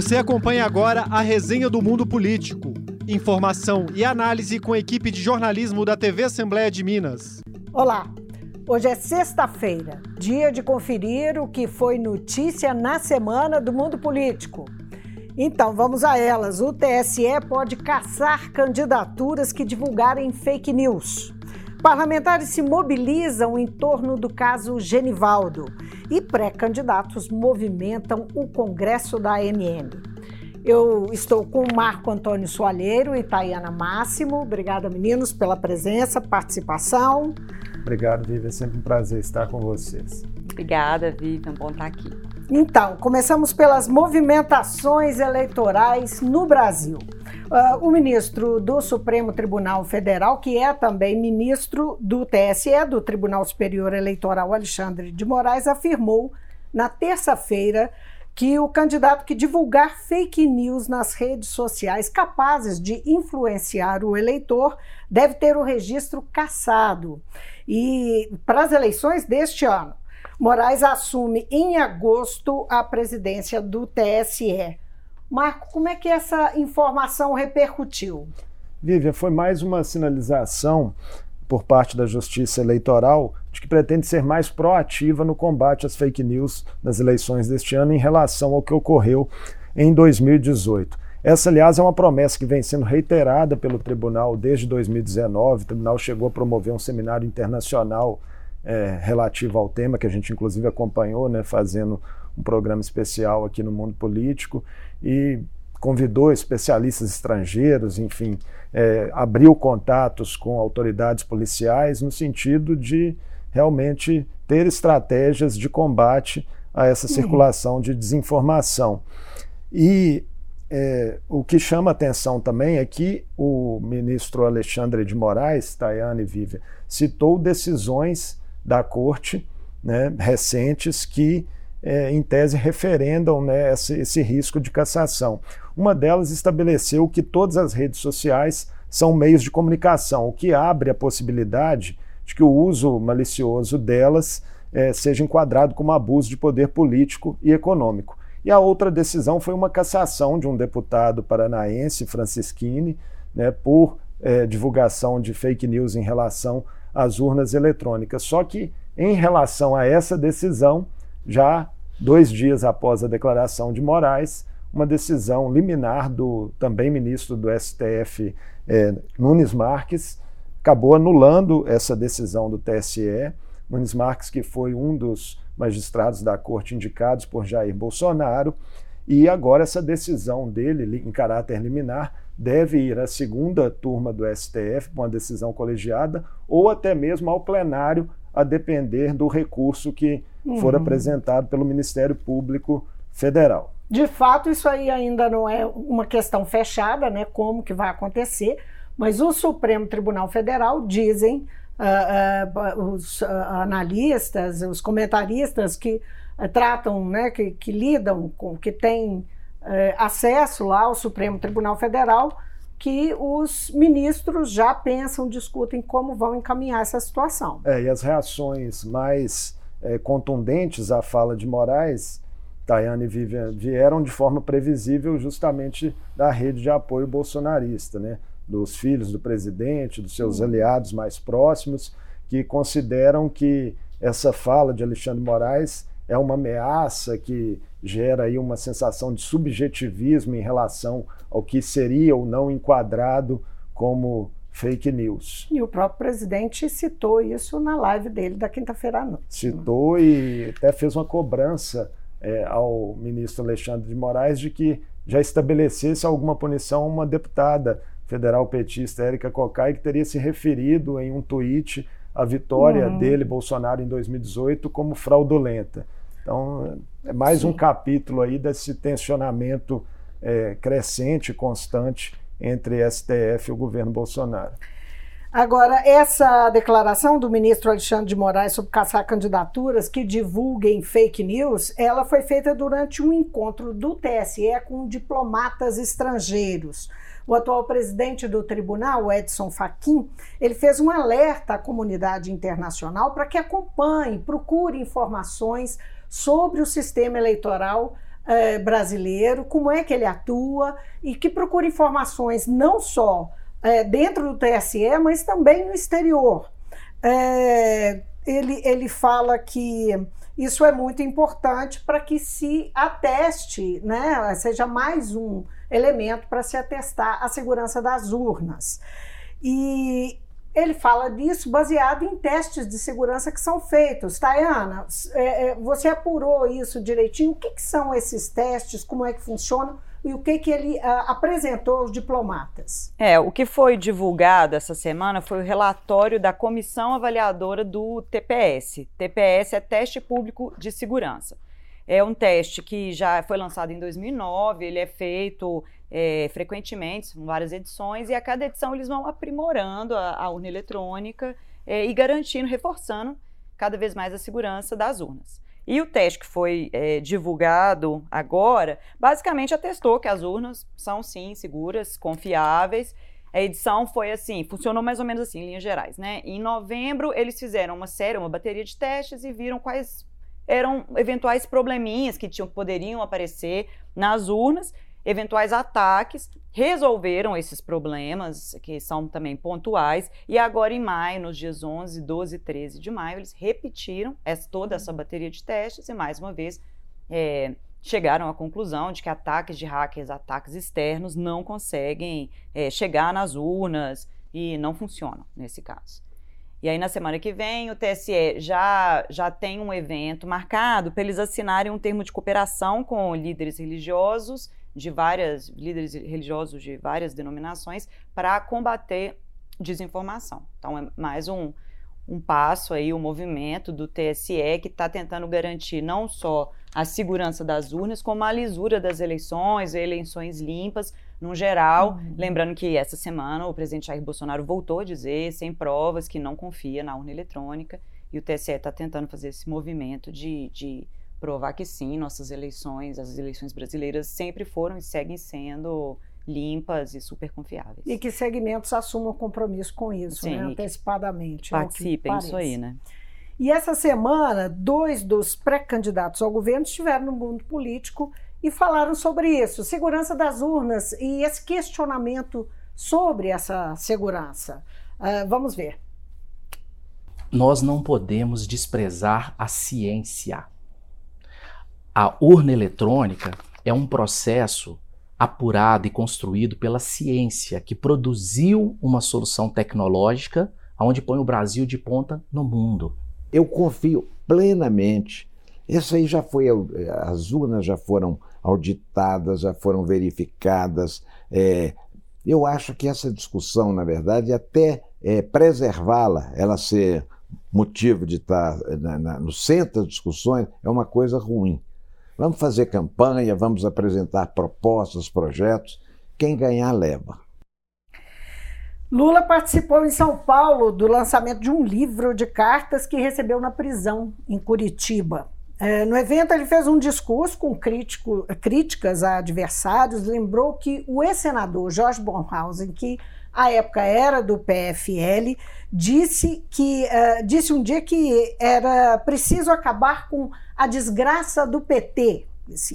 Você acompanha agora a resenha do Mundo Político. Informação e análise com a equipe de jornalismo da TV Assembleia de Minas. Olá, hoje é sexta-feira, dia de conferir o que foi notícia na semana do mundo político. Então, vamos a elas. O TSE pode caçar candidaturas que divulgarem fake news. Parlamentares se mobilizam em torno do caso Genivaldo e pré-candidatos movimentam o Congresso da MM. Eu estou com o Marco Antônio Soalheiro e Tayana Máximo. Obrigada, meninos, pela presença, participação. Obrigado, Vivi. É sempre um prazer estar com vocês. Obrigada, Vivi. É bom estar aqui. Então, começamos pelas movimentações eleitorais no Brasil. Uh, o ministro do Supremo Tribunal Federal, que é também ministro do TSE, do Tribunal Superior Eleitoral, Alexandre de Moraes, afirmou na terça-feira que o candidato que divulgar fake news nas redes sociais capazes de influenciar o eleitor deve ter o registro cassado. E para as eleições deste ano, Moraes assume em agosto a presidência do TSE. Marco, como é que essa informação repercutiu? Vivian, foi mais uma sinalização por parte da Justiça Eleitoral de que pretende ser mais proativa no combate às fake news nas eleições deste ano em relação ao que ocorreu em 2018. Essa, aliás, é uma promessa que vem sendo reiterada pelo tribunal desde 2019. O tribunal chegou a promover um seminário internacional é, relativo ao tema, que a gente inclusive acompanhou, né, fazendo um programa especial aqui no mundo político e convidou especialistas estrangeiros, enfim, é, abriu contatos com autoridades policiais no sentido de realmente ter estratégias de combate a essa uhum. circulação de desinformação. E é, o que chama atenção também é que o ministro Alexandre de Moraes, Tayane Vive, citou decisões da corte né, recentes que é, em tese, referendam né, esse, esse risco de cassação. Uma delas estabeleceu que todas as redes sociais são meios de comunicação, o que abre a possibilidade de que o uso malicioso delas é, seja enquadrado como abuso de poder político e econômico. E a outra decisão foi uma cassação de um deputado paranaense, Francisquini, né, por é, divulgação de fake news em relação às urnas eletrônicas. Só que, em relação a essa decisão, já dois dias após a declaração de Moraes, uma decisão liminar do também ministro do STF, é, Nunes Marques, acabou anulando essa decisão do TSE. Nunes Marques, que foi um dos magistrados da corte indicados por Jair Bolsonaro, e agora essa decisão dele, em caráter liminar, deve ir à segunda turma do STF, uma decisão colegiada, ou até mesmo ao plenário, a depender do recurso que uhum. for apresentado pelo Ministério Público Federal. De fato, isso aí ainda não é uma questão fechada, né? Como que vai acontecer, mas o Supremo Tribunal Federal dizem uh, uh, os uh, analistas, os comentaristas que tratam, né, que, que, lidam com, que têm acesso lá ao Supremo Tribunal Federal, que os ministros já pensam, discutem como vão encaminhar essa situação. É, e as reações mais é, contundentes à fala de Moraes, Tayane e Vivian, vieram de forma previsível justamente da rede de apoio bolsonarista, né? dos filhos do presidente, dos seus uhum. aliados mais próximos, que consideram que essa fala de Alexandre Moraes é uma ameaça que gera aí uma sensação de subjetivismo em relação ao que seria ou não enquadrado como fake news. E o próprio presidente citou isso na live dele da quinta-feira à noite. Citou e até fez uma cobrança é, ao ministro Alexandre de Moraes de que já estabelecesse alguma punição a uma deputada federal petista, Érica Cocai, que teria se referido em um tweet à vitória uhum. dele, Bolsonaro, em 2018, como fraudulenta. Então, é mais Sim. um capítulo aí desse tensionamento é, crescente, constante entre STF e o governo Bolsonaro. Agora, essa declaração do ministro Alexandre de Moraes sobre caçar candidaturas que divulguem fake news, ela foi feita durante um encontro do TSE com diplomatas estrangeiros. O atual presidente do tribunal, Edson Fachin, ele fez um alerta à comunidade internacional para que acompanhe, procure informações sobre o sistema eleitoral é, brasileiro, como é que ele atua e que procura informações não só é, dentro do TSE, mas também no exterior. É, ele, ele fala que isso é muito importante para que se ateste, né, seja mais um elemento para se atestar a segurança das urnas. E ele fala disso baseado em testes de segurança que são feitos. Tayana, é, é, você apurou isso direitinho? O que, que, são esses testes? Como é que funcionam? E o que, que ele uh, apresentou aos diplomatas? É, o que foi divulgado essa semana foi o relatório da Comissão Avaliadora do TPS. TPS é Teste Público de Segurança. É um teste que já foi lançado em 2009, ele é feito é, frequentemente, são várias edições, e a cada edição eles vão aprimorando a, a urna eletrônica é, e garantindo, reforçando cada vez mais a segurança das urnas. E o teste que foi é, divulgado agora, basicamente atestou que as urnas são sim seguras, confiáveis. A edição foi assim, funcionou mais ou menos assim, em linhas gerais, né? Em novembro, eles fizeram uma série, uma bateria de testes e viram quais eram eventuais probleminhas que tinham, poderiam aparecer nas urnas eventuais ataques, resolveram esses problemas, que são também pontuais, e agora em maio, nos dias 11, 12 e 13 de maio, eles repetiram essa, toda essa bateria de testes e, mais uma vez, é, chegaram à conclusão de que ataques de hackers, ataques externos, não conseguem é, chegar nas urnas e não funcionam nesse caso. E aí, na semana que vem, o TSE já, já tem um evento marcado para eles assinarem um termo de cooperação com líderes religiosos de várias líderes religiosos de várias denominações para combater desinformação. Então é mais um, um passo aí, o um movimento do TSE que está tentando garantir não só a segurança das urnas, como a lisura das eleições, eleições limpas, no geral. Uhum. Lembrando que essa semana o presidente Jair Bolsonaro voltou a dizer, sem provas, que não confia na urna eletrônica, e o TSE está tentando fazer esse movimento de, de provar que sim, nossas eleições, as eleições brasileiras sempre foram e seguem sendo limpas e super confiáveis. E que segmentos assumam compromisso com isso, sim, né, antecipadamente. É participem, isso aí, né? E essa semana, dois dos pré-candidatos ao governo estiveram no mundo político e falaram sobre isso, segurança das urnas e esse questionamento sobre essa segurança. Uh, vamos ver. Nós não podemos desprezar a ciência. A urna eletrônica é um processo apurado e construído pela ciência que produziu uma solução tecnológica onde põe o Brasil de ponta no mundo. Eu confio plenamente. Isso aí já foi, as urnas já foram auditadas, já foram verificadas. É, eu acho que essa discussão, na verdade, até é, preservá-la, ela ser motivo de estar na, na, no centro das discussões, é uma coisa ruim. Vamos fazer campanha, vamos apresentar propostas, projetos. Quem ganhar, leva. Lula participou em São Paulo do lançamento de um livro de cartas que recebeu na prisão, em Curitiba. É, no evento, ele fez um discurso com crítico, críticas a adversários, lembrou que o ex-senador Jorge Bonhausen, que à época era do PFL, disse que uh, disse um dia que era preciso acabar com a desgraça do PT,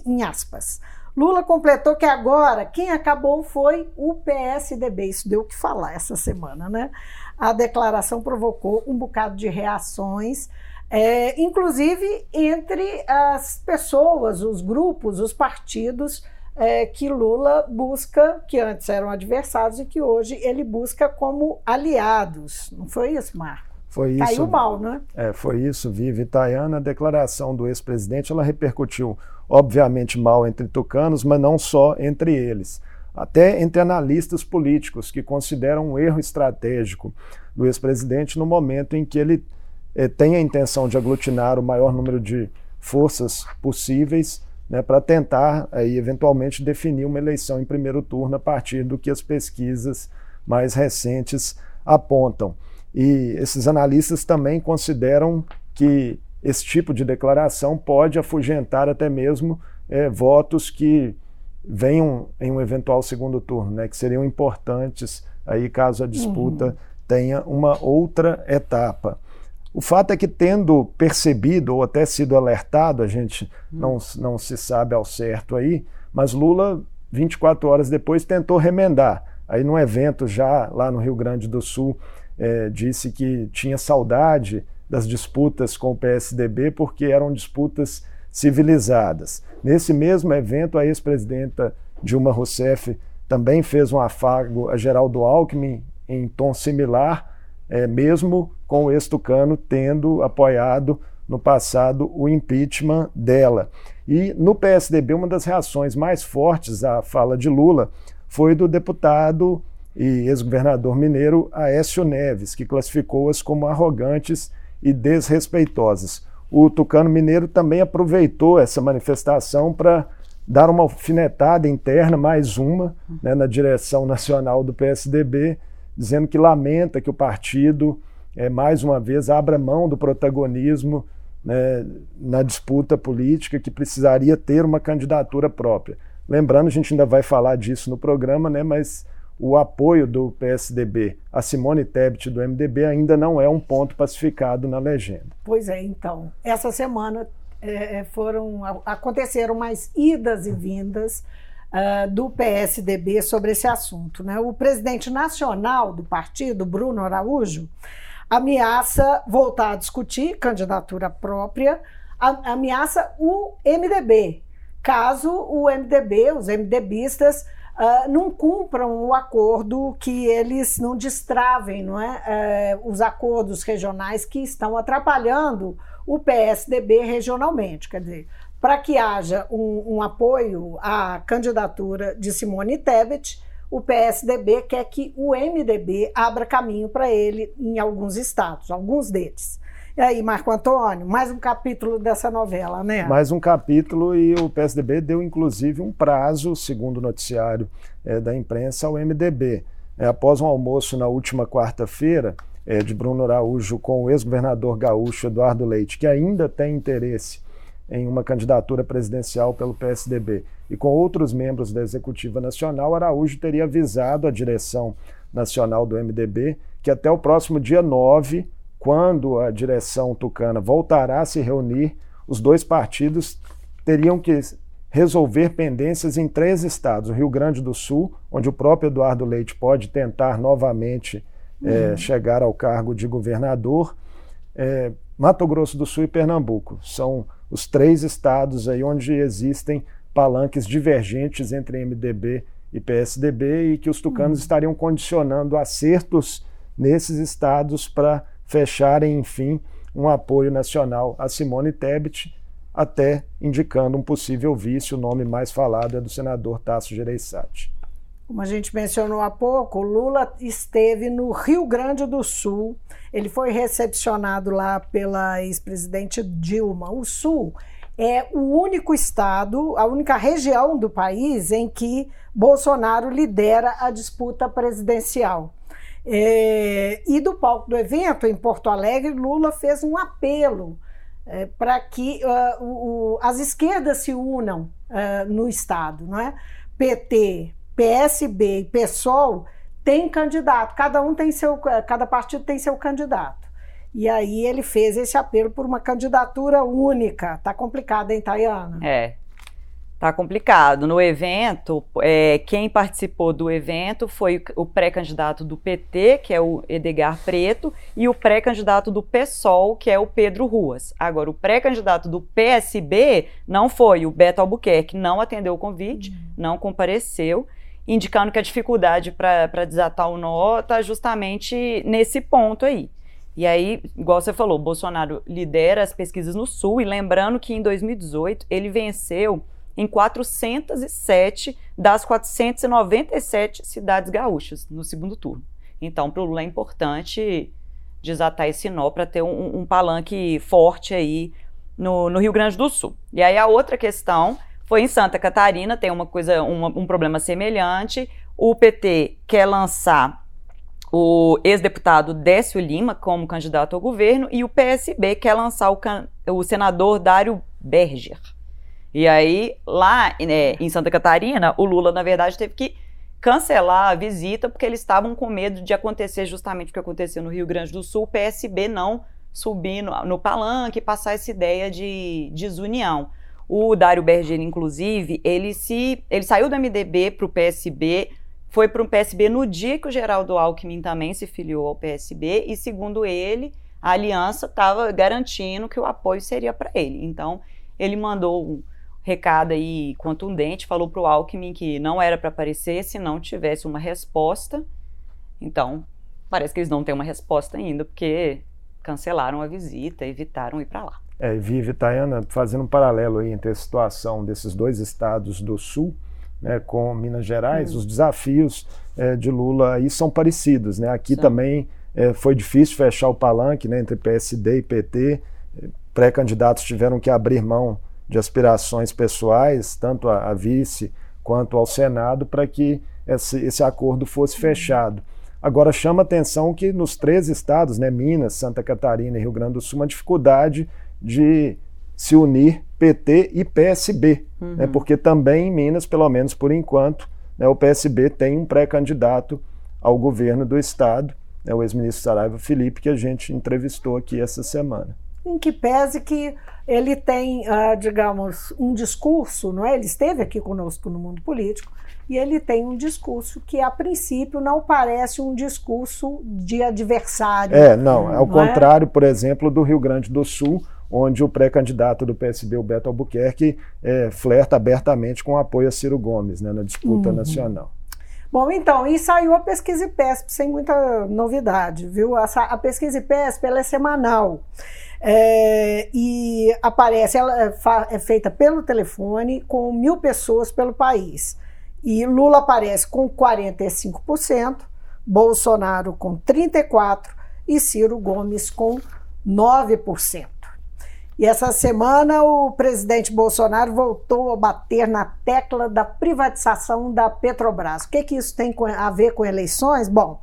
em aspas. Lula completou que agora quem acabou foi o PSDB. Isso deu o que falar essa semana, né? A declaração provocou um bocado de reações, é, inclusive entre as pessoas, os grupos, os partidos é, que Lula busca, que antes eram adversários e que hoje ele busca como aliados. Não foi isso, Marco? Foi isso. Caiu mal, né? É, foi isso, Vivi. Itaiana, a declaração do ex-presidente, ela repercutiu, obviamente, mal entre tucanos, mas não só entre eles. Até entre analistas políticos que consideram um erro estratégico do ex-presidente no momento em que ele eh, tem a intenção de aglutinar o maior número de forças possíveis né, para tentar, aí, eventualmente, definir uma eleição em primeiro turno a partir do que as pesquisas mais recentes apontam. E esses analistas também consideram que esse tipo de declaração pode afugentar até mesmo é, votos que venham em um eventual segundo turno, né, que seriam importantes aí caso a disputa uhum. tenha uma outra etapa. O fato é que, tendo percebido ou até sido alertado, a gente não, não se sabe ao certo aí, mas Lula, 24 horas depois, tentou remendar. Aí, num evento já lá no Rio Grande do Sul, é, disse que tinha saudade das disputas com o PSDB porque eram disputas civilizadas. Nesse mesmo evento, a ex-presidenta Dilma Rousseff também fez um afago a Geraldo Alckmin em tom similar, é, mesmo com o ex-tucano tendo apoiado no passado o impeachment dela. E no PSDB, uma das reações mais fortes à fala de Lula foi do deputado e ex-governador mineiro Aécio Neves, que classificou-as como arrogantes e desrespeitosas. O tucano mineiro também aproveitou essa manifestação para dar uma alfinetada interna, mais uma, né, na direção nacional do PSDB, dizendo que lamenta que o partido, é, mais uma vez, abra mão do protagonismo né, na disputa política, que precisaria ter uma candidatura própria. Lembrando, a gente ainda vai falar disso no programa, né, mas o apoio do PSDB a Simone Tebet do MDB ainda não é um ponto pacificado na legenda. Pois é, então. Essa semana é, foram aconteceram mais idas e vindas uh, do PSDB sobre esse assunto. Né? O presidente nacional do partido, Bruno Araújo, ameaça voltar a discutir candidatura própria, ameaça o MDB, caso o MDB, os MDBistas, uh, não cumpram o acordo, que eles não destravem não é? Uh, os acordos regionais que estão atrapalhando o PSDB regionalmente. Quer dizer, para que haja um, um, apoio à candidatura de Simone Tebet, o PSDB quer que o MDB abra caminho para ele em alguns estados, alguns deles. E aí, Marco Antônio, mais um capítulo dessa novela, né? Mais um capítulo e o PSDB deu inclusive um prazo, segundo o noticiário é, da imprensa, ao MDB. É, após um almoço na última quarta-feira é, de Bruno Araújo com o ex-governador gaúcho Eduardo Leite, que ainda tem interesse em uma candidatura presidencial pelo PSDB, e com outros membros da Executiva Nacional, Araújo teria avisado a direção nacional do MDB que até o próximo dia 9 quando a direção tucana voltará a se reunir, os dois partidos teriam que resolver pendências em três estados: o Rio Grande do Sul, onde o próprio Eduardo Leite pode tentar novamente é, uhum. é, chegar ao cargo de governador, é, Mato Grosso do Sul e Pernambuco. São os três estados aí onde existem palanques divergentes entre MDB e PSDB e que os tucanos uhum. estariam condicionando acertos nesses estados para fecharem, enfim, um apoio nacional a Simone Tebet, até indicando um possível vice. O nome mais falado é do senador Tasso Gereissati. Como a gente mencionou há pouco, Lula esteve no Rio Grande do Sul. Ele foi recepcionado lá pela ex-presidente Dilma. O Sul é o único estado, a única região do país em que Bolsonaro lidera a disputa presidencial. É, e do palco do evento, em Porto Alegre, Lula fez um apelo é, para que uh, o, as esquerdas se unam uh, no Estado. Não é? PT, PSB e PSOL têm candidato, cada um tem seu, cada partido tem seu candidato. E aí ele fez esse apelo por uma candidatura única. Tá complicado, hein, Tayana? É, Tá complicado. No evento, é, quem participou do evento foi o pré-candidato do PT, que é o Edgar Preto, e o pré-candidato do PSOL, que é o Pedro Ruas. Agora, o pré-candidato do PSB não foi, o Beto Albuquerque não atendeu o convite, uhum. não compareceu, indicando que a dificuldade para desatar o nó está justamente nesse ponto aí. E aí, igual você falou, Bolsonaro lidera as pesquisas no Sul, e lembrando que em 2018 ele venceu em 407 das 497 cidades gaúchas no segundo turno. Então, para o Lula é importante desatar esse nó para ter um, um, palanque forte aí no, no, Rio Grande do Sul. E aí a outra questão foi em Santa Catarina, tem uma coisa, uma, um problema semelhante. O PT quer lançar o ex-deputado Décio Lima como candidato ao governo e o PSB quer lançar o, o senador Dário Berger. E aí, lá né, em Santa Catarina, o Lula, na verdade, teve que cancelar a visita porque eles estavam com medo de acontecer justamente o que aconteceu no Rio Grande do Sul, o PSB não subir no, no palanque e passar essa ideia de desunião. O Dário Berger, inclusive, ele se ele saiu do MDB para o PSB, foi para o PSB no dia que o Geraldo Alckmin também se filiou ao PSB, e segundo ele, a aliança estava garantindo que o apoio seria para ele. Então, ele mandou um recado aí contundente, falou para o Alckmin que não era para aparecer se não tivesse uma resposta. Então, parece que eles não têm uma resposta ainda, porque cancelaram a visita, evitaram ir para lá. É, Vivi Tayana, fazendo um paralelo aí entre a situação desses dois estados do Sul, né, com Minas Gerais, hum. os desafios é, de Lula aí são parecidos. Né? Aqui Sim. também é, foi difícil fechar o palanque né, entre PSD e PT. Pré-candidatos tiveram que abrir mão de aspirações pessoais, tanto a, a vice quanto ao Senado, para que esse, esse, acordo fosse fechado. Agora chama atenção que nos três estados, né, Minas, Santa Catarina e Rio Grande do Sul, uma dificuldade de se unir PT e PSB, né, uhum. né, porque também em Minas, pelo menos por enquanto, né, o PSB tem um pré-candidato ao governo do estado né, o ex-ministro Saraiva Felipe, que a gente entrevistou aqui essa semana. Em que pese que ele tem, uh, digamos, um discurso, não é? Ele esteve aqui conosco no mundo político e ele tem um discurso que, a princípio, não parece um discurso de adversário. É, não, ao não é? contrário, é? por exemplo, do Rio Grande do Sul, onde o pré-candidato do PSB, o Beto Albuquerque, é, flerta abertamente com o apoio a Ciro Gomes né, na disputa uhum. nacional. Bom, então, e saiu a pesquisa IPESP sem muita novidade, viu? A, a pesquisa IPESP ela é semanal. É, e aparece, ela é, é feita pelo telefone com mil pessoas pelo país. E Lula aparece com 45%, Bolsonaro com 34% e Ciro Gomes com 9%. E essa semana o presidente Bolsonaro voltou a bater na tecla da privatização da Petrobras. O que, que isso tem a ver com eleições? Bom,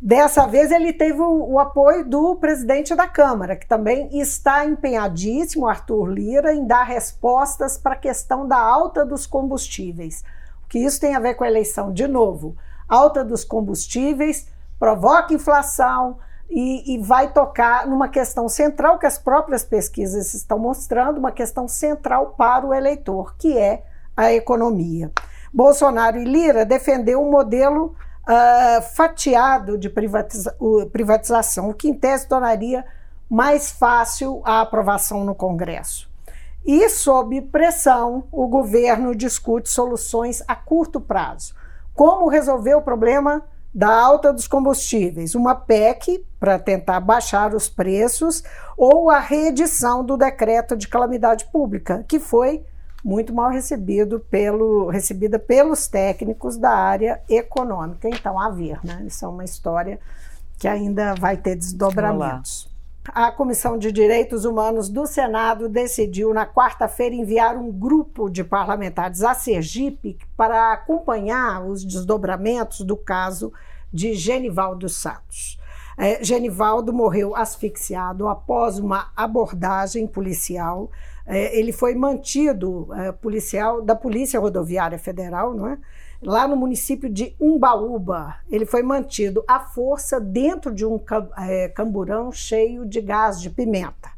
dessa vez ele teve o, o apoio do presidente da Câmara, que também está empenhadíssimo, Arthur Lira, em dar respostas para a questão da alta dos combustíveis. O que isso tem a ver com a eleição? De novo, alta dos combustíveis provoca inflação, e, e, vai tocar numa questão central que as próprias pesquisas estão mostrando, uma questão central para o eleitor, que é a economia. Bolsonaro e Lira defendeu um modelo uh, fatiado de privatiza privatização, o que em tese tornaria mais fácil a aprovação no Congresso. E, sob pressão, o governo discute soluções a curto prazo. Como resolver o problema da alta dos combustíveis, uma PEC para tentar baixar os preços ou a reedição do decreto de calamidade pública, que foi muito mal recebido pelo, recebida pelos técnicos da área econômica. Então, a ver, né? Isso é uma história que ainda vai ter desdobramentos. A Comissão de Direitos Humanos do Senado decidiu, na quarta-feira, enviar um grupo de parlamentares a Sergipe para acompanhar os desdobramentos do caso de Genivaldo Santos. É, Genivaldo morreu asfixiado após uma abordagem policial. É, ele foi mantido é, policial da Polícia Rodoviária Federal, não é? lá no município de Umbaúba. Ele foi mantido à força dentro de um é, camburão cheio de gás de pimenta.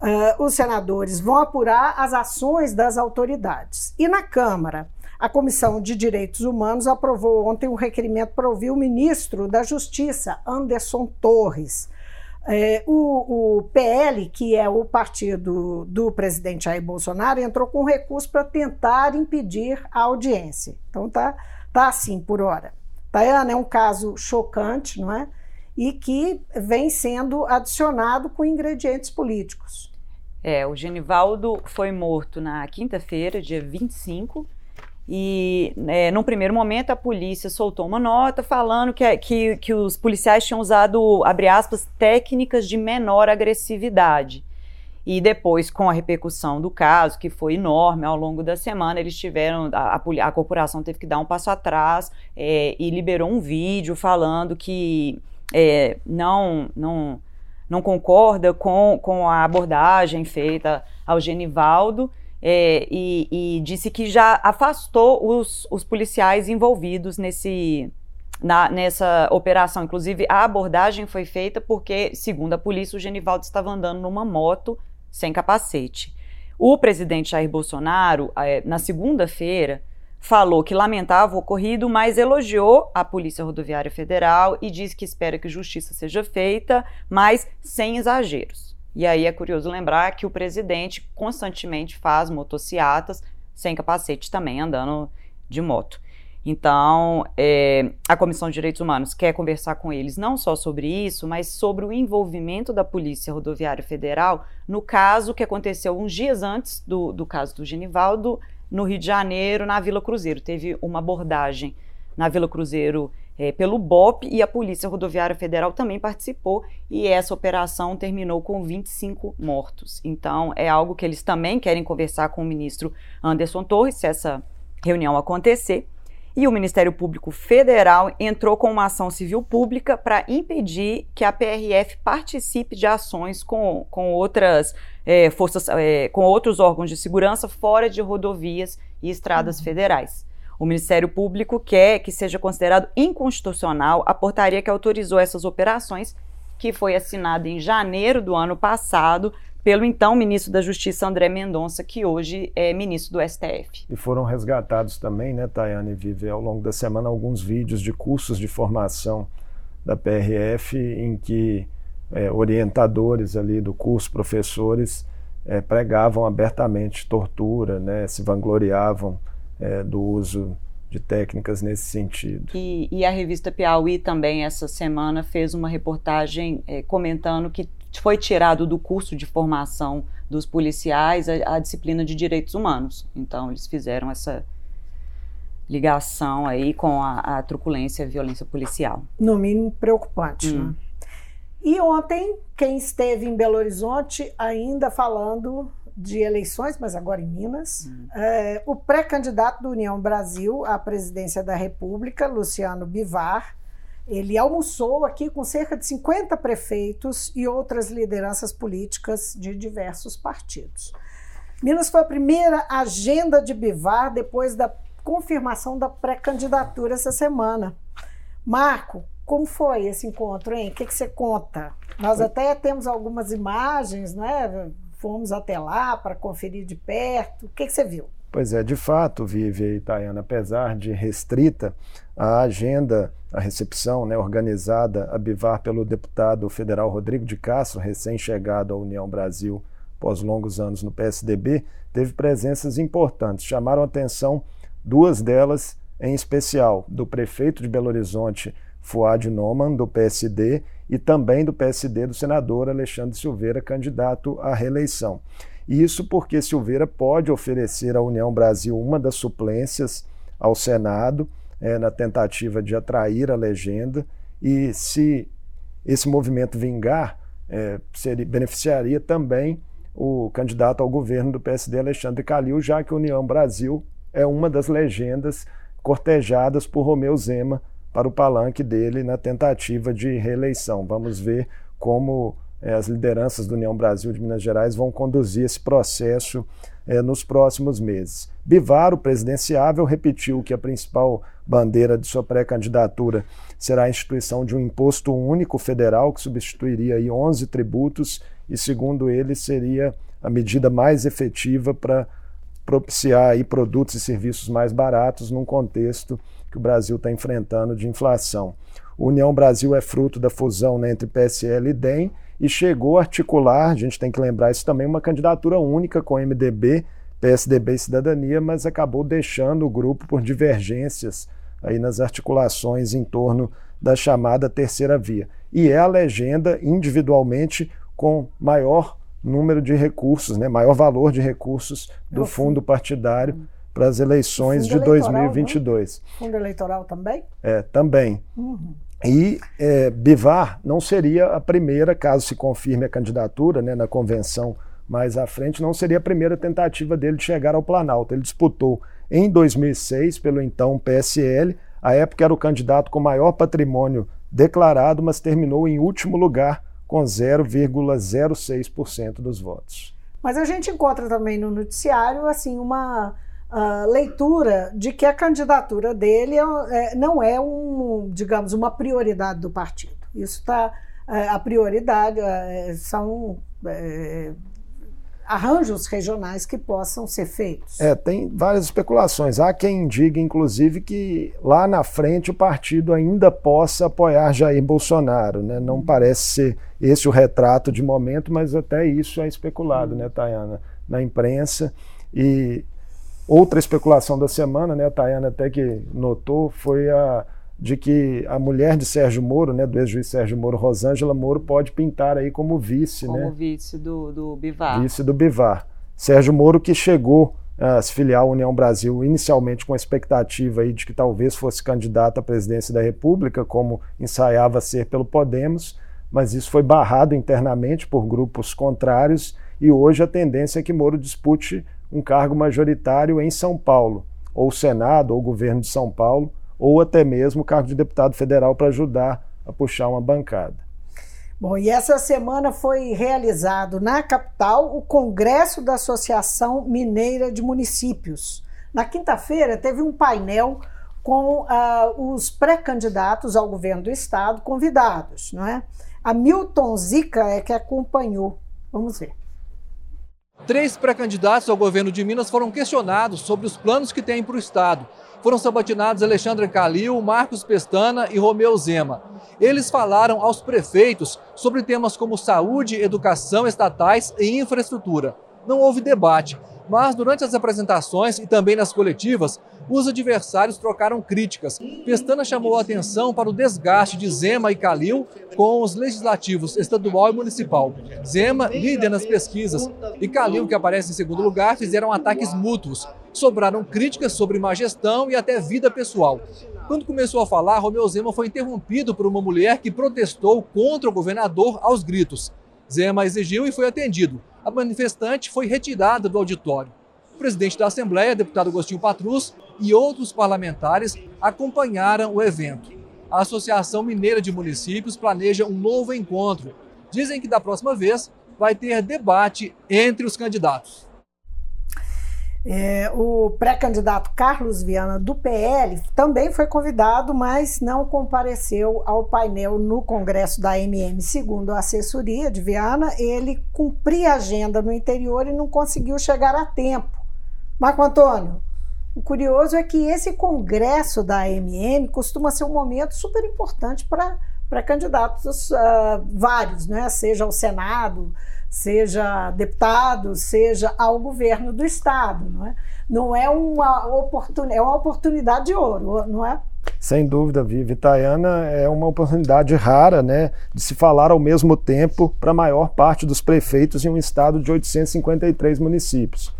Uh, os senadores vão apurar as ações das autoridades. E na Câmara, a Comissão de Direitos Humanos aprovou ontem um requerimento para ouvir o ministro da Justiça, Anderson Torres. É, o, o, PL, que é o partido do presidente Jair Bolsonaro, entrou com recurso para tentar impedir a audiência. Então tá, tá assim por hora. Tayana é um caso chocante, não é? E que vem sendo adicionado com ingredientes políticos. É, o Genivaldo foi morto na quinta-feira, dia 25, e, é, num primeiro momento, a polícia soltou uma nota falando que, que, que os policiais tinham usado, abre aspas, técnicas de menor agressividade. E depois, com a repercussão do caso, que foi enorme ao longo da semana, eles tiveram. A, a, a corporação teve que dar um passo atrás é, e liberou um vídeo falando que é, não, não, não concorda com, com a abordagem feita ao Genivaldo é, e, e, disse que já afastou os, os policiais envolvidos nesse, na, nessa operação. Inclusive, a abordagem foi feita porque, segundo a polícia, o Genivaldo estava andando numa moto sem capacete. O presidente Jair Bolsonaro, eh, na segunda-feira, falou que lamentava o ocorrido, mas elogiou a Polícia Rodoviária Federal e disse que espera que justiça seja feita, mas sem exageros. E aí é curioso lembrar que o presidente constantemente faz motociatas sem capacete também, andando de moto. Então, é, a Comissão de Direitos Humanos quer conversar com eles não só sobre isso, mas sobre o envolvimento da Polícia Rodoviária Federal no caso que aconteceu uns dias antes do, do caso do Genivaldo, no Rio de Janeiro, na Vila Cruzeiro. Teve uma abordagem na Vila Cruzeiro é, pelo BOP e a Polícia Rodoviária Federal também participou e essa operação terminou com 25 mortos. Então, é algo que eles também querem conversar com o ministro Anderson Torres, se essa reunião acontecer. E o Ministério Público Federal entrou com uma ação civil pública para impedir que a PRF participe de ações com, com outras é, forças, é, com outros órgãos de segurança fora de rodovias e estradas uhum. federais. O Ministério Público quer que seja considerado inconstitucional a portaria que autorizou essas operações, que foi assinada em janeiro do ano passado pelo então ministro da Justiça André Mendonça, que hoje é ministro do STF. E foram resgatados também, né, Tayane Vive, ao longo da semana, alguns vídeos de cursos de formação da PRF em que é, orientadores ali do curso, professores, é, pregavam abertamente tortura, né, se vangloriavam é, do uso de técnicas nesse sentido. E, e, a revista Piauí também, essa semana, fez uma reportagem é, comentando que foi tirado do curso de formação dos policiais a, a, disciplina de direitos humanos. Então, eles fizeram essa ligação aí com a, a truculência e a violência policial. No mínimo preocupante, hum. né? E ontem, quem esteve em Belo Horizonte ainda falando de eleições, mas agora em Minas, hum. é, o pré-candidato do União Brasil à presidência da República, Luciano Bivar, ele almoçou aqui com cerca de 50 prefeitos e outras lideranças políticas de diversos partidos. Minas foi a primeira agenda de Bivar depois da confirmação da pré-candidatura essa semana. Marco, como foi esse encontro, hein? O que, que você conta? Nós até temos algumas imagens, né? Fomos até lá para conferir de perto. O que, que você viu? Pois é, de fato, Vive Itaiana, apesar de restrita, a agenda, a recepção né, organizada a Bivar pelo deputado federal Rodrigo de Castro, recém-chegado à União Brasil após longos anos no PSDB, teve presenças importantes. Chamaram atenção duas delas em especial, do prefeito de Belo Horizonte, Fuad Noman, do PSD, e também do PSD do senador Alexandre Silveira, candidato à reeleição. Isso porque Silveira pode oferecer à União Brasil uma das suplências ao Senado, é, na tentativa de atrair a legenda, e se esse movimento vingar, é, seria, beneficiaria também o candidato ao governo do PSD, Alexandre Calil, já que a União Brasil é uma das legendas cortejadas por Romeu Zema para o palanque dele na tentativa de reeleição. Vamos ver como é, as lideranças do União Brasil de Minas Gerais vão conduzir esse processo é, nos próximos meses. Bivar, o presidenciável, repetiu que a principal bandeira de sua pré-candidatura será a instituição de um imposto único federal que substituiria aí 11 tributos e, segundo ele, seria a medida mais efetiva para propiciar aí produtos e serviços mais baratos num contexto que o Brasil está enfrentando de inflação. O União Brasil é fruto da fusão né, entre PSL e DEM e chegou a articular, a gente tem que lembrar isso também, uma candidatura única com MDB, PSDB e Cidadania, mas acabou deixando o grupo por divergências aí nas articulações em torno da chamada terceira via. E é a legenda individualmente com maior número de recursos, né, maior valor de recursos do fundo partidário para as eleições de 2022. Não? Fundo eleitoral também? É, também. Uhum. E é, Bivar não seria a primeira, caso se confirme a candidatura né, na convenção mais à frente, não seria a primeira tentativa dele de chegar ao Planalto. Ele disputou em 2006 pelo então PSL, a época era o candidato com maior patrimônio declarado, mas terminou em último lugar com 0,06% dos votos. Mas a gente encontra também no noticiário assim uma uh, leitura de que a candidatura dele é, é, não é um, digamos, uma prioridade do partido. Isso está é, a prioridade é, são é, arranjos regionais que possam ser feitos. É, tem várias especulações. Há quem diga, inclusive, que lá na frente o partido ainda possa apoiar Jair Bolsonaro. Né? Não parece ser esse o retrato de momento, mas até isso é especulado, né, Tayana, na imprensa. E outra especulação da semana, né, a Tayana até que notou, foi a de que a mulher de Sérgio Moro, né, do ex-juiz Sérgio Moro, Rosângela Moro, pode pintar aí como vice, como né? Vice do, do Bivar. Vice do Bivar. Sérgio Moro que chegou a se filiar à União Brasil inicialmente com a expectativa aí de que talvez fosse candidato à presidência da República, como ensaiava ser pelo Podemos, mas isso foi barrado internamente por grupos contrários e hoje a tendência é que Moro dispute um cargo majoritário em São Paulo, ou Senado, ou governo de São Paulo, ou até mesmo o cargo de deputado federal para ajudar a puxar uma bancada. Bom, e essa semana foi realizado na capital o Congresso da Associação Mineira de Municípios. Na quinta-feira teve um painel com uh, os pré-candidatos ao governo do estado convidados, não é? A Milton Zica é que acompanhou. Vamos ver. Três pré-candidatos ao governo de Minas foram questionados sobre os planos que têm para o estado foram sabatinados Alexandre Calil, Marcos Pestana e Romeu Zema. Eles falaram aos prefeitos sobre temas como saúde, educação estatais e infraestrutura. Não houve debate, mas durante as apresentações e também nas coletivas, os adversários trocaram críticas. Pestana chamou a atenção para o desgaste de Zema e Calil com os legislativos estadual e municipal. Zema, líder nas pesquisas, e Calil, que aparece em segundo lugar, fizeram ataques mútuos. Sobraram críticas sobre má gestão e até vida pessoal. Quando começou a falar, Romeu Zema foi interrompido por uma mulher que protestou contra o governador aos gritos. Zema exigiu e foi atendido. A manifestante foi retirada do auditório. O presidente da Assembleia, deputado Agostinho Patrus, e outros parlamentares acompanharam o evento. A Associação Mineira de Municípios planeja um novo encontro. Dizem que da próxima vez vai ter debate entre os candidatos. É, o pré-candidato Carlos Viana, do PL, também foi convidado, mas não compareceu ao painel no Congresso da MM. Segundo a assessoria de Viana, ele cumpria a agenda no interior e não conseguiu chegar a tempo. Marco Antônio, o curioso é que esse congresso da AMM costuma ser um momento super importante para candidatos uh, vários, né? seja ao Senado, seja deputado, seja ao governo do Estado. Não é, não é, uma, oportun... é uma oportunidade de ouro, não é? Sem dúvida, Vivi. Itaiana é uma oportunidade rara né, de se falar ao mesmo tempo para a maior parte dos prefeitos em um estado de 853 municípios.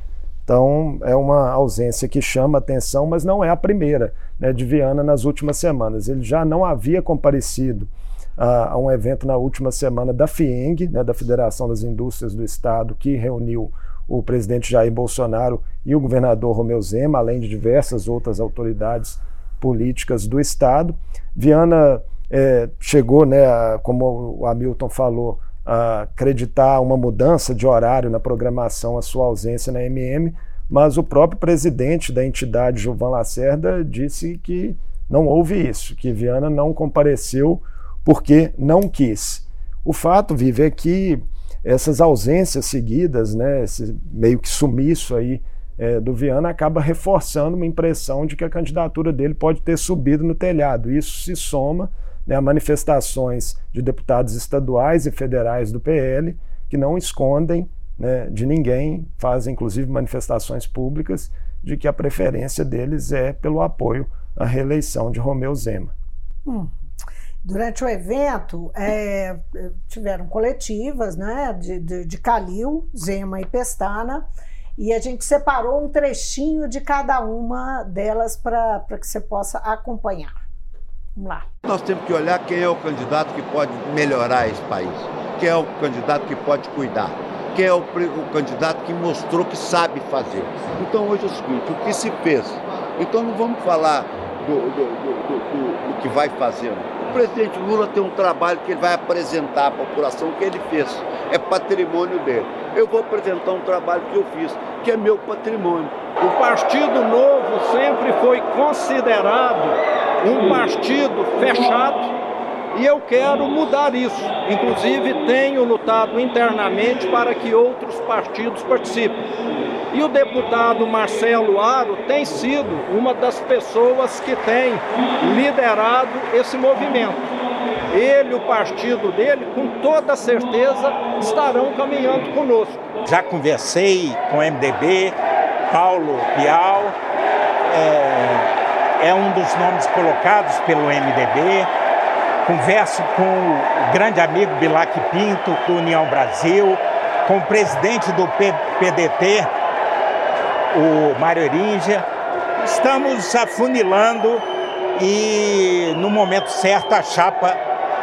Então, é uma ausência que chama atenção, mas não é a primeira né, de Viana nas últimas semanas. Ele já não havia comparecido a, a um evento na última semana da FIENG, né, da Federação das Indústrias do Estado, que reuniu o presidente Jair Bolsonaro e o governador Romeu Zema, além de diversas outras autoridades políticas do Estado. Viana é, chegou, né, a, como o Hamilton falou, acreditar uma mudança de horário na programação, a sua ausência na MM, mas o próprio presidente da entidade, Gilvan Lacerda, disse que não houve isso, que Viana não compareceu porque não quis. O fato, Vive, é que essas ausências seguidas, né, esse meio que sumiço aí é, do Viana, acaba reforçando uma impressão de que a candidatura dele pode ter subido no telhado. Isso se soma né, a manifestações de deputados estaduais e federais do PL que não escondem né, de ninguém, fazem inclusive manifestações públicas de que a preferência deles é pelo apoio à reeleição de Romeu Zema. Hum. Durante o evento, é, tiveram coletivas né, de, de, de Calil, Zema e Pestana, e a gente separou um trechinho de cada uma delas para que você possa acompanhar. Vamos lá. Nós temos que olhar quem é o candidato que pode melhorar esse país, quem é o candidato que pode cuidar, é o, o candidato que mostrou que sabe fazer. Então hoje é o seguinte, o que se fez? Então não vamos falar do, do, do, do que vai fazendo. O presidente Lula tem um trabalho que ele vai apresentar à população que ele fez. É patrimônio dele. Eu vou apresentar um trabalho que eu fiz, que é meu patrimônio. O Partido Novo sempre foi considerado um partido fechado e eu quero mudar isso. Inclusive, tenho lutado internamente para que outros partidos participem. E o deputado Marcelo Aro tem sido uma das pessoas que tem liderado esse movimento. Ele, o partido dele, com toda certeza estarão caminhando conosco. Já conversei com o MDB, Paulo Pial, é, é um dos nomes colocados pelo MDB. Converso com o grande amigo Bilac Pinto, do União Brasil, com o presidente do PDT, o Mário Erinja. Estamos afunilando e no momento certo a chapa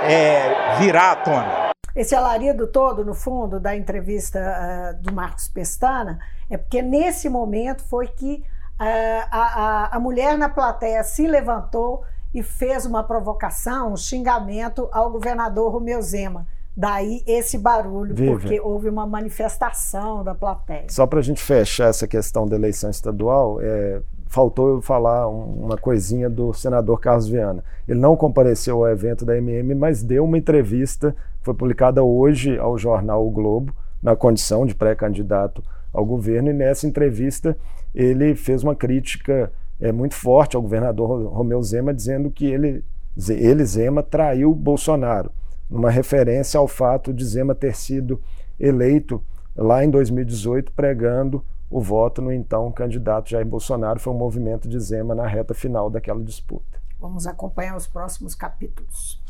é, virá à tona. Esse alarido todo, no fundo, da entrevista uh, do Marcos Pestana, é porque nesse momento foi que uh, a, a, a mulher na plateia se levantou e fez uma provocação, um xingamento ao governador Romeu Zema. Daí esse barulho, Vive. porque houve uma manifestação da plateia. Só para a gente fechar essa questão da eleição estadual, é, faltou eu falar uma coisinha do senador Carlos Viana. Ele não compareceu ao evento da MM, mas deu uma entrevista, foi publicada hoje ao jornal O Globo, na condição de pré-candidato ao governo, e nessa entrevista ele fez uma crítica é, muito forte ao governador Romeu Zema, dizendo que ele, ele Zema, traiu Bolsonaro uma referência ao fato de Zema ter sido eleito lá em 2018 pregando o voto no então candidato Jair Bolsonaro. Foi um movimento de Zema na reta final daquela disputa. Vamos acompanhar os próximos capítulos.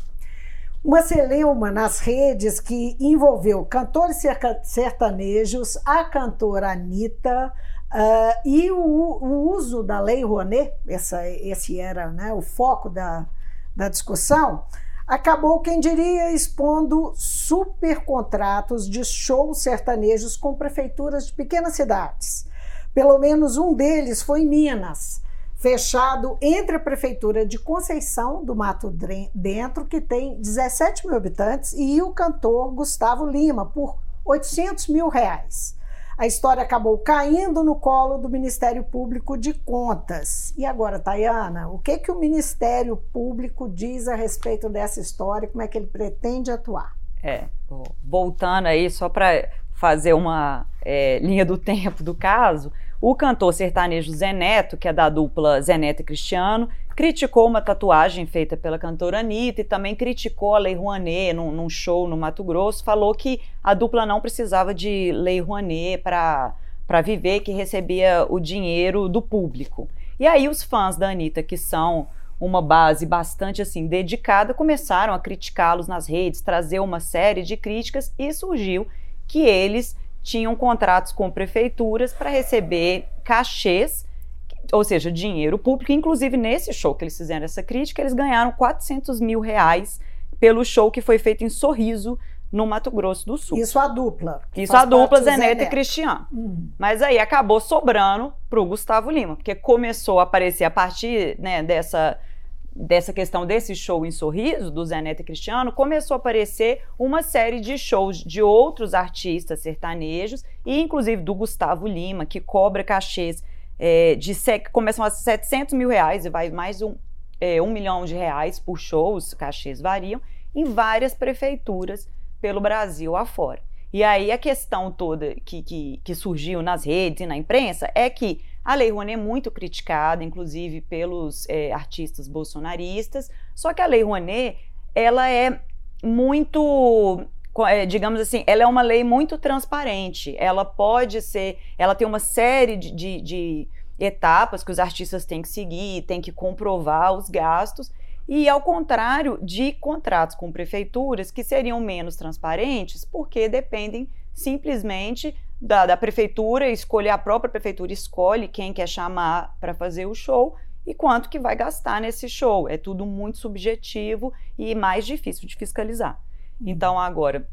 Uma celeuma nas redes que envolveu cantores sertanejos, a cantora Anitta uh, e o, o, uso da Lei Rouanet, essa, esse era né, o foco da, da discussão, acabou, quem diria, expondo supercontratos de shows sertanejos com prefeituras de pequenas cidades. Pelo menos um deles foi em Minas, fechado entre a prefeitura de Conceição do Mato Dentro, que tem 17 mil habitantes, e o cantor Gustavo Lima, por 800 mil reais a história acabou caindo no colo do Ministério Público de Contas. E agora, Tayana, o que, que o Ministério Público diz a respeito dessa história? Como é que ele pretende atuar? É, voltando aí, só para fazer uma é, linha do tempo do caso, o cantor sertanejo Zé Neto, que é da dupla Zé Neto e Cristiano, criticou uma tatuagem feita pela cantora Anitta e também criticou a Lei Rouanet num, num show no Mato Grosso. Falou que a dupla não precisava de Lei Rouanet para viver, que recebia o dinheiro do público. E aí os fãs da Anitta, que são uma base bastante assim dedicada, começaram a criticá-los nas redes, trazer uma série de críticas e surgiu que eles tinham contratos com prefeituras para receber cachês, ou seja, dinheiro público. Inclusive, nesse show que eles fizeram essa crítica, eles ganharam 400 mil reais pelo show que foi feito em Sorriso, no Mato Grosso do Sul. Isso a dupla. Isso a dupla Zé Neto e Cristiano. Hum. Mas aí acabou sobrando para o Gustavo Lima, porque começou a aparecer a partir né, dessa dessa questão desse show em Sorriso, do Zé Neto e Cristiano, começou a aparecer uma série de shows de outros artistas sertanejos, e inclusive do Gustavo Lima, que cobra cachês é, de que começam a 700 mil reais e vai mais um, é, um milhão de reais por show, os cachês variam, em várias prefeituras pelo Brasil afora. E aí a questão toda que, que, que surgiu nas redes e na imprensa é que a Lei Rouanet é muito criticada, inclusive pelos é, artistas bolsonaristas, só que a Lei Rouanet, ela é muito é, digamos assim, ela é uma lei muito transparente. Ela pode ser, ela tem uma série de, de, de, etapas que os artistas têm que seguir, têm que comprovar os gastos. E ao contrário de contratos com prefeituras que seriam menos transparentes, porque dependem simplesmente da, da prefeitura, escolher a própria prefeitura escolhe quem quer chamar para fazer o show e quanto que vai gastar nesse show. É tudo muito subjetivo e mais difícil de fiscalizar. Uhum. Então, agora.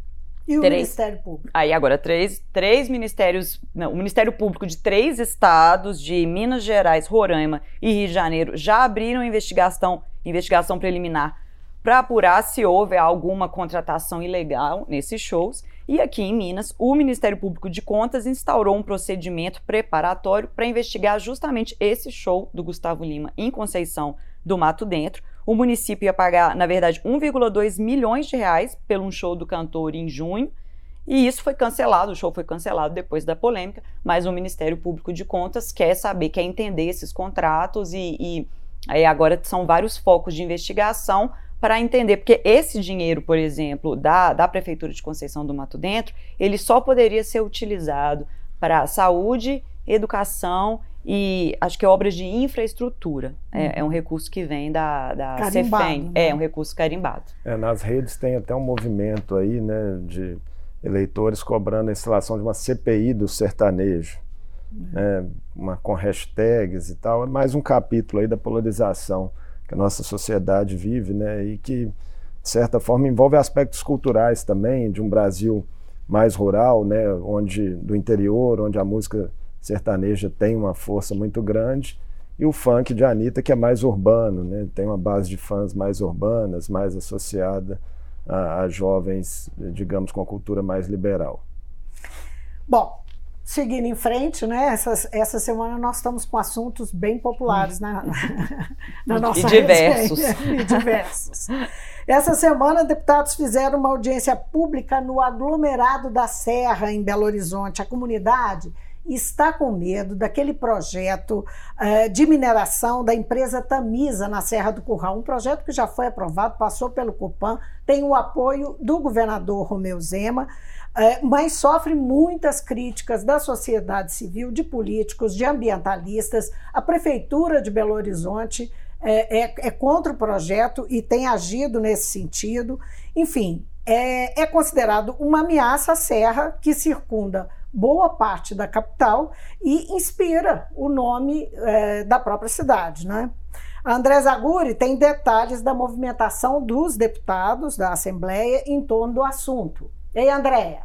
E o três, Ministério Público? Aí, agora, três, três ministérios. Não, o Ministério Público de três estados, de Minas Gerais, Roraima e Rio de Janeiro, já abriram investigação, investigação preliminar para apurar se houve alguma contratação ilegal nesses shows. E aqui em Minas, o Ministério Público de Contas instaurou um procedimento preparatório para investigar justamente esse show do Gustavo Lima em Conceição do Mato Dentro. O município ia pagar, na verdade, 1,2 milhões de reais pelo um show do cantor em junho. E isso foi cancelado, o show foi cancelado depois da polêmica, mas o Ministério Público de Contas quer saber, quer entender esses contratos e, e aí agora são vários focos de investigação para entender, porque esse dinheiro, por exemplo, da, da Prefeitura de Conceição do Mato Dentro, ele só poderia ser utilizado para saúde, educação e acho que obras de infraestrutura. É, uhum. É, é, um recurso que vem da, da CEFEM. Né? É um recurso carimbado. É, nas redes tem até um movimento aí, né, de eleitores cobrando a instalação de uma CPI do sertanejo. Uhum. Né, uma, com hashtags e tal, é mais um capítulo aí da polarização que a nossa sociedade vive, né? E que, de certa forma, envolve aspectos culturais também, de um Brasil mais rural, né? Onde, do interior, onde a música sertaneja tem uma força muito grande, e o funk de Anitta, que é mais urbano, né? Tem uma base de fãs mais urbanas, mais associada a, a jovens, digamos, com a cultura mais liberal. Bom, Seguindo em frente, né? Essa, essa semana nós estamos com assuntos bem populares na, na, nossa e diversos. e diversos. Essa semana, deputados fizeram uma audiência pública no aglomerado da Serra, em Belo Horizonte. A comunidade está com medo daquele projeto uh, de mineração da empresa Tamisa na Serra do Curral. Um projeto que já foi aprovado, passou pelo Copan, tem o apoio do governador Romeu Zema é, mas sofre muitas críticas da sociedade civil, de políticos, de ambientalistas. A Prefeitura de Belo Horizonte é, é, é contra o projeto e tem agido nesse sentido. Enfim, é, é considerado uma ameaça à serra que circunda boa parte da capital e inspira o nome é, da própria cidade. Né? André Zaguri tem detalhes da movimentação dos deputados da Assembleia em torno do assunto. E aí, Andréia?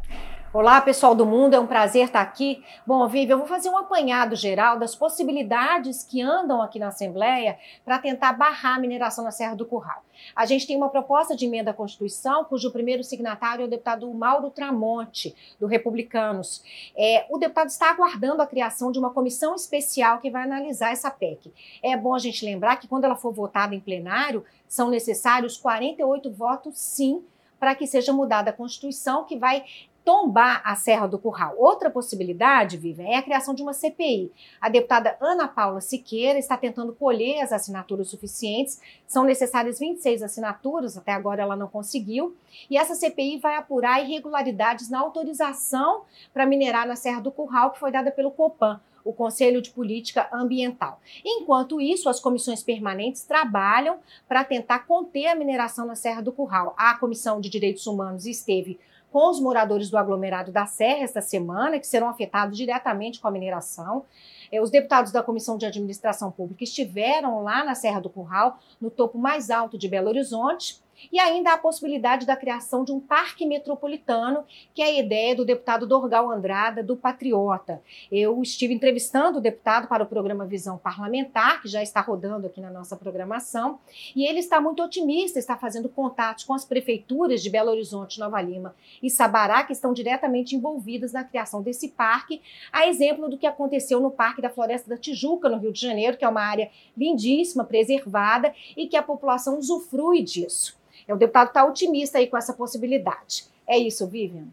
Olá, pessoal do mundo, é um prazer estar aqui. Bom, Vivi, eu vou fazer um apanhado geral das possibilidades que andam aqui na Assembleia para tentar barrar a mineração na Serra do Curral. A gente tem uma proposta de emenda à Constituição, cujo primeiro signatário é o deputado Mauro Tramonte, do Republicanos. É, o deputado está aguardando a criação de uma comissão especial que vai analisar essa PEC. É bom a gente lembrar que quando ela for votada em plenário, são necessários 48 votos sim para que seja mudada a Constituição, que vai tombar a Serra do Curral. Outra possibilidade, Vivian, é a criação de uma CPI. A deputada Ana Paula Siqueira está tentando colher as assinaturas suficientes. São necessárias 26 assinaturas, até agora ela não conseguiu. E essa CPI vai apurar irregularidades na autorização para minerar na Serra do Curral, que foi dada pelo Copan o Conselho de Política Ambiental. Enquanto isso, as comissões permanentes trabalham para tentar conter a mineração na Serra do Curral. A Comissão de Direitos Humanos esteve com os moradores do aglomerado da Serra esta semana, que serão afetados diretamente com a mineração. É, os deputados da Comissão de Administração Pública estiveram lá na Serra do Curral, no topo mais alto de Belo Horizonte, e ainda a possibilidade da criação de um parque metropolitano, que é a ideia do deputado Dorgal Andrada, do Patriota. Eu estive entrevistando o deputado para o programa Visão Parlamentar, que já está rodando aqui na nossa programação, e ele está muito otimista, está fazendo contatos com as prefeituras de Belo Horizonte, Nova Lima e Sabará, que estão diretamente envolvidas na criação desse parque, a exemplo do que aconteceu no Parque da Floresta da Tijuca, no Rio de Janeiro, que é uma área lindíssima, preservada e que a população usufrui disso. O deputado está otimista aí com essa possibilidade. É isso, Vivian.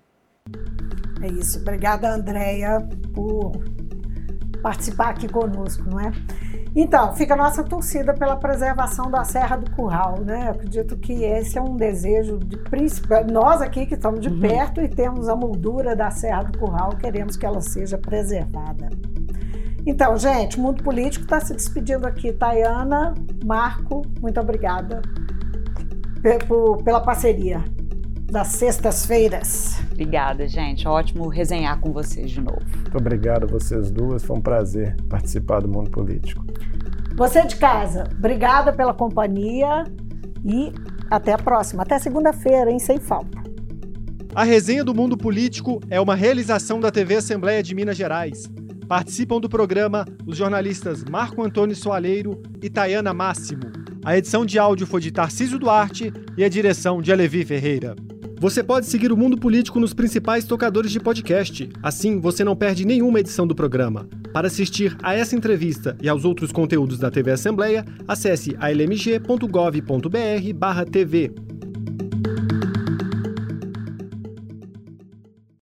É isso. Obrigada, Andréia, por participar aqui conosco, não é? Então, fica a nossa torcida pela preservação da Serra do Curral, né? Eu acredito que esse é um desejo de príncipe. Nós aqui que estamos de uhum. perto e temos a moldura da Serra do Curral, queremos que ela seja preservada. Então, gente, o mundo político está se despedindo aqui. Tayana, Marco, muito obrigada pela parceria das sextas-feiras. Obrigada, gente. Ótimo resenhar com vocês de novo. Muito obrigado a vocês duas. Foi um prazer participar do Mundo Político. Você de casa, obrigada pela companhia e até a próxima. Até segunda-feira, hein? Sem falta. A resenha do Mundo Político é uma realização da TV Assembleia de Minas Gerais. Participam do programa os jornalistas Marco Antônio Soaleiro e Tayana Máximo. A edição de áudio foi de Tarcísio Duarte e a direção de Alevi Ferreira. Você pode seguir o Mundo Político nos principais tocadores de podcast. Assim, você não perde nenhuma edição do programa. Para assistir a essa entrevista e aos outros conteúdos da TV Assembleia, acesse almg.gov.br/tv.